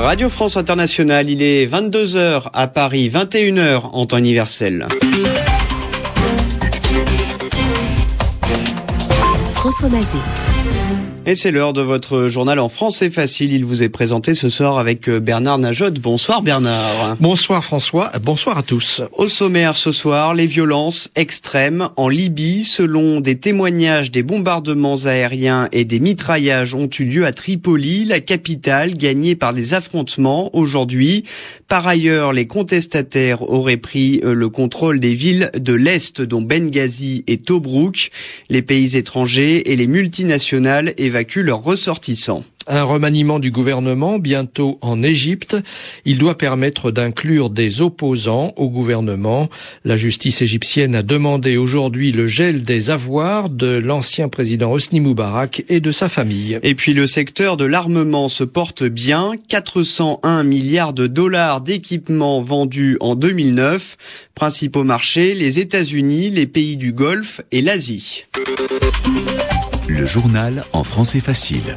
Radio France Internationale, il est 22h à Paris, 21h en temps universel. François Mazet. Et c'est l'heure de votre journal en français facile. Il vous est présenté ce soir avec euh, Bernard Najot. Bonsoir Bernard. Bonsoir François, bonsoir à tous. Au sommaire ce soir, les violences extrêmes en Libye. Selon des témoignages, des bombardements aériens et des mitraillages ont eu lieu à Tripoli, la capitale gagnée par des affrontements aujourd'hui. Par ailleurs, les contestataires auraient pris euh, le contrôle des villes de l'Est dont Benghazi et Tobruk. Les pays étrangers et les multinationales évacuent leurs ressortissants. Un remaniement du gouvernement bientôt en Égypte. Il doit permettre d'inclure des opposants au gouvernement. La justice égyptienne a demandé aujourd'hui le gel des avoirs de l'ancien président Hosni Moubarak et de sa famille. Et puis le secteur de l'armement se porte bien. 401 milliards de dollars d'équipements vendus en 2009. Principaux marchés, les États-Unis, les pays du Golfe et l'Asie. Le journal en français facile.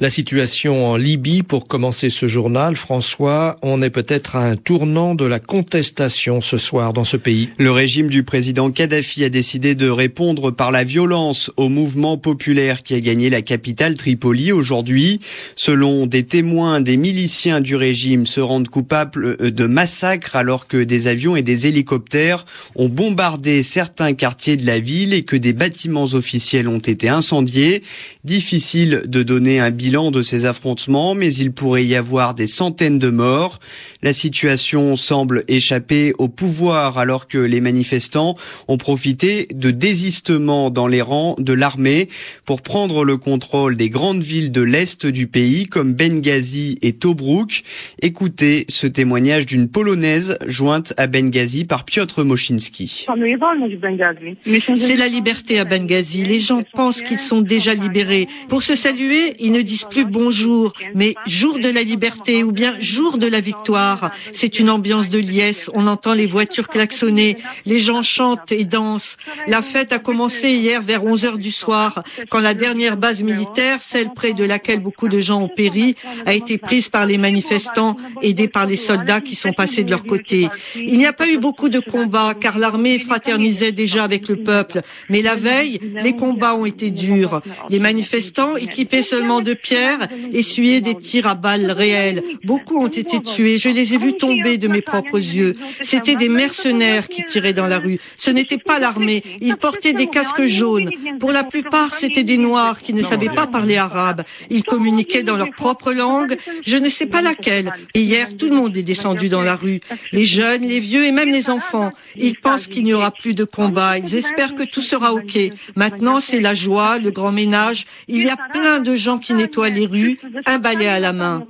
La situation en Libye, pour commencer ce journal, François, on est peut-être à un tournant de la contestation ce soir dans ce pays. Le régime du président Kadhafi a décidé de répondre par la violence au mouvement populaire qui a gagné la capitale Tripoli aujourd'hui. Selon des témoins, des miliciens du régime se rendent coupables de massacres alors que des avions et des hélicoptères ont bombardé certains quartiers de la ville et que des bâtiments officiels ont été incendiés. Difficile de donner un bilan de ces affrontements, mais il pourrait y avoir des centaines de morts. La situation semble échapper au pouvoir alors que les manifestants ont profité de désistements dans les rangs de l'armée pour prendre le contrôle des grandes villes de l'Est du pays comme Benghazi et Tobruk. Écoutez ce témoignage d'une Polonaise jointe à Benghazi par Piotr Moszynski. C'est la liberté à Benghazi. Les gens pensent qu'ils sont déjà libérés. Pour se saluer, ils ne disent plus bonjour, mais jour de la liberté ou bien jour de la victoire. C'est une ambiance de liesse. On entend les voitures klaxonner, les gens chantent et dansent. La fête a commencé hier vers 11 heures du soir, quand la dernière base militaire, celle près de laquelle beaucoup de gens ont péri, a été prise par les manifestants, aidés par les soldats qui sont passés de leur côté. Il n'y a pas eu beaucoup de combats, car l'armée fraternisait déjà avec le peuple. Mais la veille, les combats ont été durs. Les manifestants, équipés seulement de pierres, essuyaient des tirs à balles réelles. Beaucoup ont été tués. Je les ai vus tomber de mes propres yeux. C'étaient des mercenaires qui tiraient dans la rue. Ce n'était pas l'armée. Ils portaient des casques jaunes. Pour la plupart, c'étaient des noirs qui ne savaient pas parler arabe. Ils communiquaient dans leur propre langue. Je ne sais pas laquelle. Et hier, tout le monde est descendu dans la rue. Les jeunes, les vieux et même les enfants. Ils pensent qu'il n'y aura plus de combat. Ils espèrent que tout sera OK. Maintenant, c'est la joie, le grand ménage. Il y a plein de gens qui nettoient les rues, un balai à la main.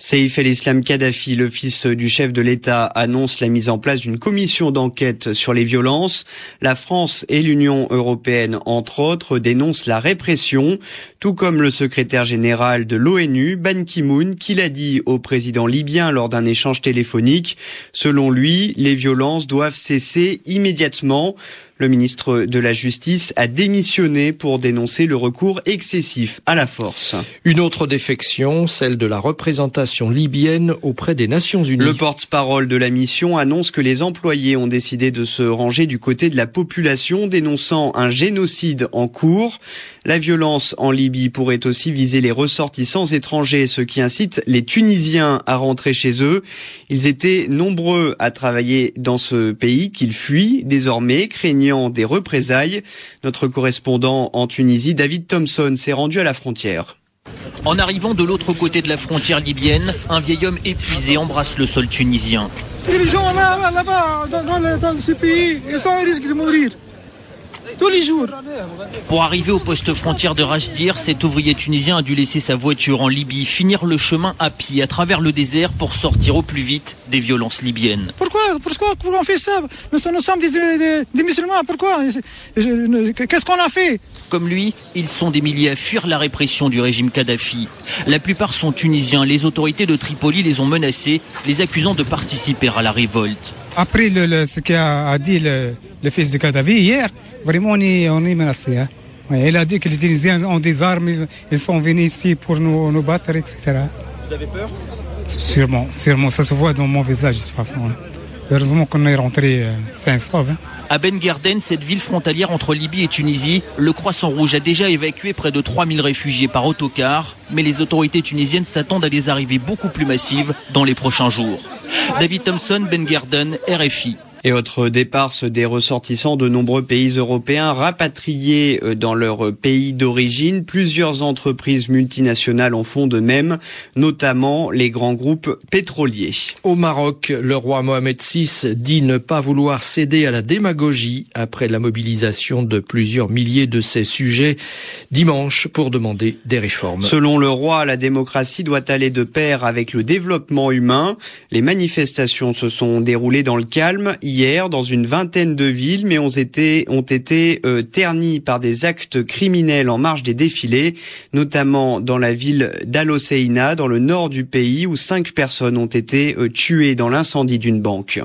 Saïf el-Islam Kadhafi, le fils du chef de l'État, annonce la mise en place d'une commission d'enquête sur les violences. La France et l'Union européenne, entre autres, dénoncent la répression, tout comme le secrétaire général de l'ONU, Ban Ki-moon, qui l'a dit au président libyen lors d'un échange téléphonique. Selon lui, les violences doivent cesser immédiatement. Le ministre de la Justice a démissionné pour dénoncer le recours excessif à la force. Une autre défection, celle de la représentation libyenne auprès des Nations Unies. Le porte-parole de la mission annonce que les employés ont décidé de se ranger du côté de la population, dénonçant un génocide en cours. La violence en Libye pourrait aussi viser les ressortissants étrangers, ce qui incite les Tunisiens à rentrer chez eux. Ils étaient nombreux à travailler dans ce pays qu'ils fuient désormais, craignant des représailles. Notre correspondant en Tunisie, David Thompson, s'est rendu à la frontière. En arrivant de l'autre côté de la frontière libyenne, un vieil homme épuisé embrasse le sol tunisien. Les gens là, là-bas, dans, dans, dans ce pays, ils sont à risque de mourir. Tous les jours. Pour arriver au poste frontière de Rajdir, cet ouvrier tunisien a dû laisser sa voiture en Libye, finir le chemin à pied à travers le désert pour sortir au plus vite des violences libyennes. Pourquoi Pourquoi, pourquoi on fait ça? Nous, nous sommes des, des, des musulmans, pourquoi? Qu'est-ce qu'on a fait? Comme lui, ils sont des milliers à fuir la répression du régime Kadhafi. La plupart sont tunisiens. Les autorités de Tripoli les ont menacés, les accusant de participer à la révolte. Après le, le, ce qu'a dit le, le, fils de Kadhafi hier, vraiment on est, on est menacé. Hein. il a dit qu'ils utilisaient des armes, ils sont venus ici pour nous, nous battre, etc. Vous avez peur? Sûrement, sûrement, ça se voit dans mon visage de toute façon. Hein. Heureusement qu'on est rentré euh, sain sauve. Hein. À Ben Garden, cette ville frontalière entre Libye et Tunisie, le Croissant Rouge a déjà évacué près de 3000 réfugiés par autocar, mais les autorités tunisiennes s'attendent à des arrivées beaucoup plus massives dans les prochains jours. David Thompson, Ben Garden, RFI. Et autre départ des ressortissants de nombreux pays européens rapatriés euh, dans leur pays d'origine. Plusieurs entreprises multinationales en font de même, notamment les grands groupes pétroliers. Au Maroc, le roi Mohamed VI dit ne pas vouloir céder à la démagogie après la mobilisation de plusieurs milliers de ses sujets dimanche pour demander des réformes. Selon le roi, la démocratie doit aller de pair avec le développement humain. Les manifestations se sont déroulées dans le calme hier dans une vingtaine de villes, mais ont été, ont euh, ternis par des actes criminels en marge des défilés, notamment dans la ville d'Al dans le nord du pays, où cinq personnes ont été euh, tuées dans l'incendie d'une banque.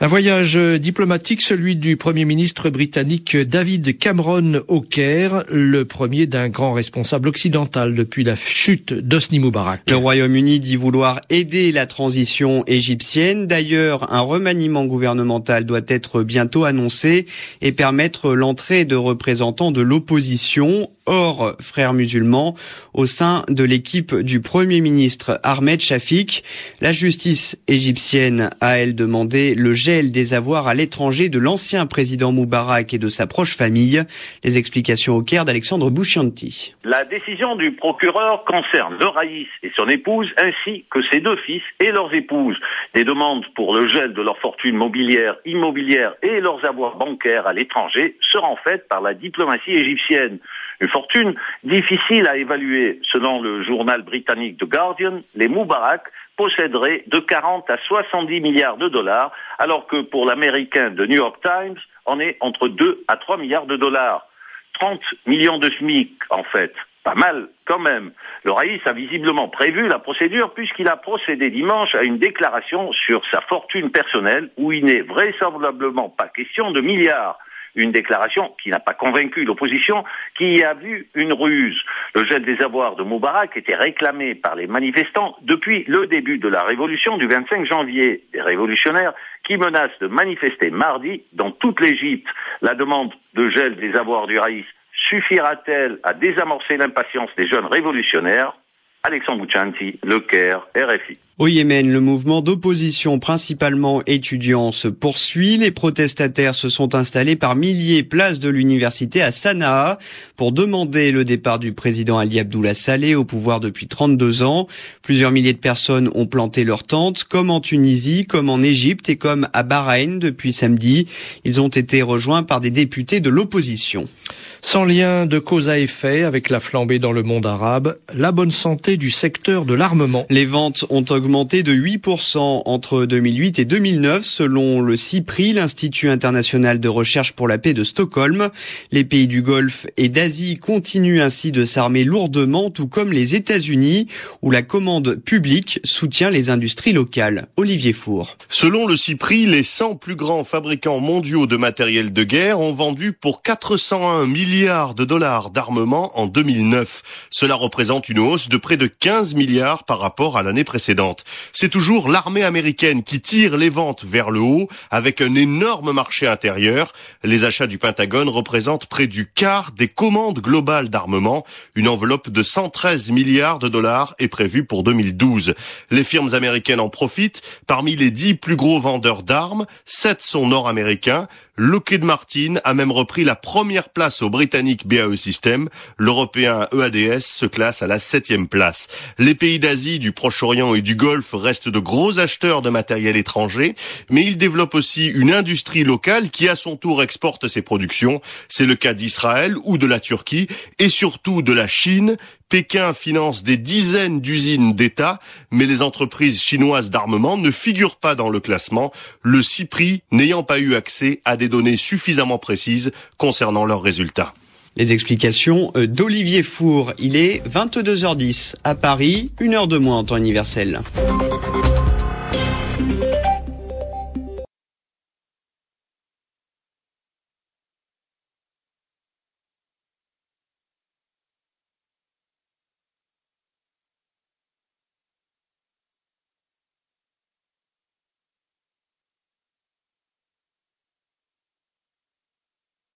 Un voyage diplomatique, celui du Premier ministre britannique David Cameron au Caire, le premier d'un grand responsable occidental depuis la chute d'Osni Moubarak. Le Royaume-Uni dit vouloir aider la transition égyptienne. D'ailleurs, un remaniement gouvernemental doit être bientôt annoncé et permettre l'entrée de représentants de l'opposition hors frères musulmans au sein de l'équipe du Premier ministre Ahmed Shafik. La justice égyptienne a, elle, demandé le gel des avoirs à l'étranger de l'ancien président Moubarak et de sa proche famille. Les explications au Caire d'Alexandre Bouchianti. La décision du procureur concerne le Raïs et son épouse ainsi que ses deux fils et leurs épouses. Des demandes pour le gel de leur fortune mobilière, immobilière et leurs avoirs bancaires à l'étranger seront faites par la diplomatie égyptienne. Fortune difficile à évaluer. Selon le journal britannique The Guardian, les Moubarak posséderaient de 40 à 70 milliards de dollars, alors que pour l'américain de New York Times, on est entre 2 à 3 milliards de dollars. 30 millions de SMIC, en fait. Pas mal, quand même. Le Raïs a visiblement prévu la procédure puisqu'il a procédé dimanche à une déclaration sur sa fortune personnelle où il n'est vraisemblablement pas question de milliards une déclaration qui n'a pas convaincu l'opposition, qui y a vu une ruse. Le gel des avoirs de Moubarak était réclamé par les manifestants depuis le début de la révolution du 25 janvier. Des révolutionnaires qui menacent de manifester mardi dans toute l'Égypte. La demande de gel des avoirs du Raïs suffira-t-elle à désamorcer l'impatience des jeunes révolutionnaires? Alexandre Bouchanti, Le Caire, RFI. Au Yémen, le mouvement d'opposition, principalement étudiant, se poursuit. Les protestataires se sont installés par milliers place de l'université à Sanaa pour demander le départ du président Ali Abdullah Saleh au pouvoir depuis 32 ans. Plusieurs milliers de personnes ont planté leurs tentes, comme en Tunisie, comme en Égypte et comme à Bahreïn depuis samedi. Ils ont été rejoints par des députés de l'opposition. Sans lien de cause à effet avec la flambée dans le monde arabe, la bonne santé du secteur de l'armement. Les ventes ont augmenté de 8% entre 2008 et 2009 selon le CIPRI, l'Institut international de recherche pour la paix de Stockholm. Les pays du Golfe et d'Asie continuent ainsi de s'armer lourdement, tout comme les États-Unis, où la commande publique soutient les industries locales. Olivier Four. Selon le CIPRI, les 100 plus grands fabricants mondiaux de matériel de guerre ont vendu pour 401 millions milliards de dollars d'armement en 2009. Cela représente une hausse de près de 15 milliards par rapport à l'année précédente. C'est toujours l'armée américaine qui tire les ventes vers le haut avec un énorme marché intérieur. Les achats du Pentagone représentent près du quart des commandes globales d'armement. Une enveloppe de 113 milliards de dollars est prévue pour 2012. Les firmes américaines en profitent. Parmi les dix plus gros vendeurs d'armes, sept sont nord-américains. Lockheed Martin a même repris la première place au britannique BAE System. L'européen EADS se classe à la septième place. Les pays d'Asie, du Proche-Orient et du Golfe restent de gros acheteurs de matériel étranger, mais ils développent aussi une industrie locale qui à son tour exporte ses productions. C'est le cas d'Israël ou de la Turquie et surtout de la Chine Pékin finance des dizaines d'usines d'État, mais les entreprises chinoises d'armement ne figurent pas dans le classement, le CIPRI n'ayant pas eu accès à des données suffisamment précises concernant leurs résultats. Les explications euh, d'Olivier Four. Il est 22h10 à Paris, une heure de moins en temps universel.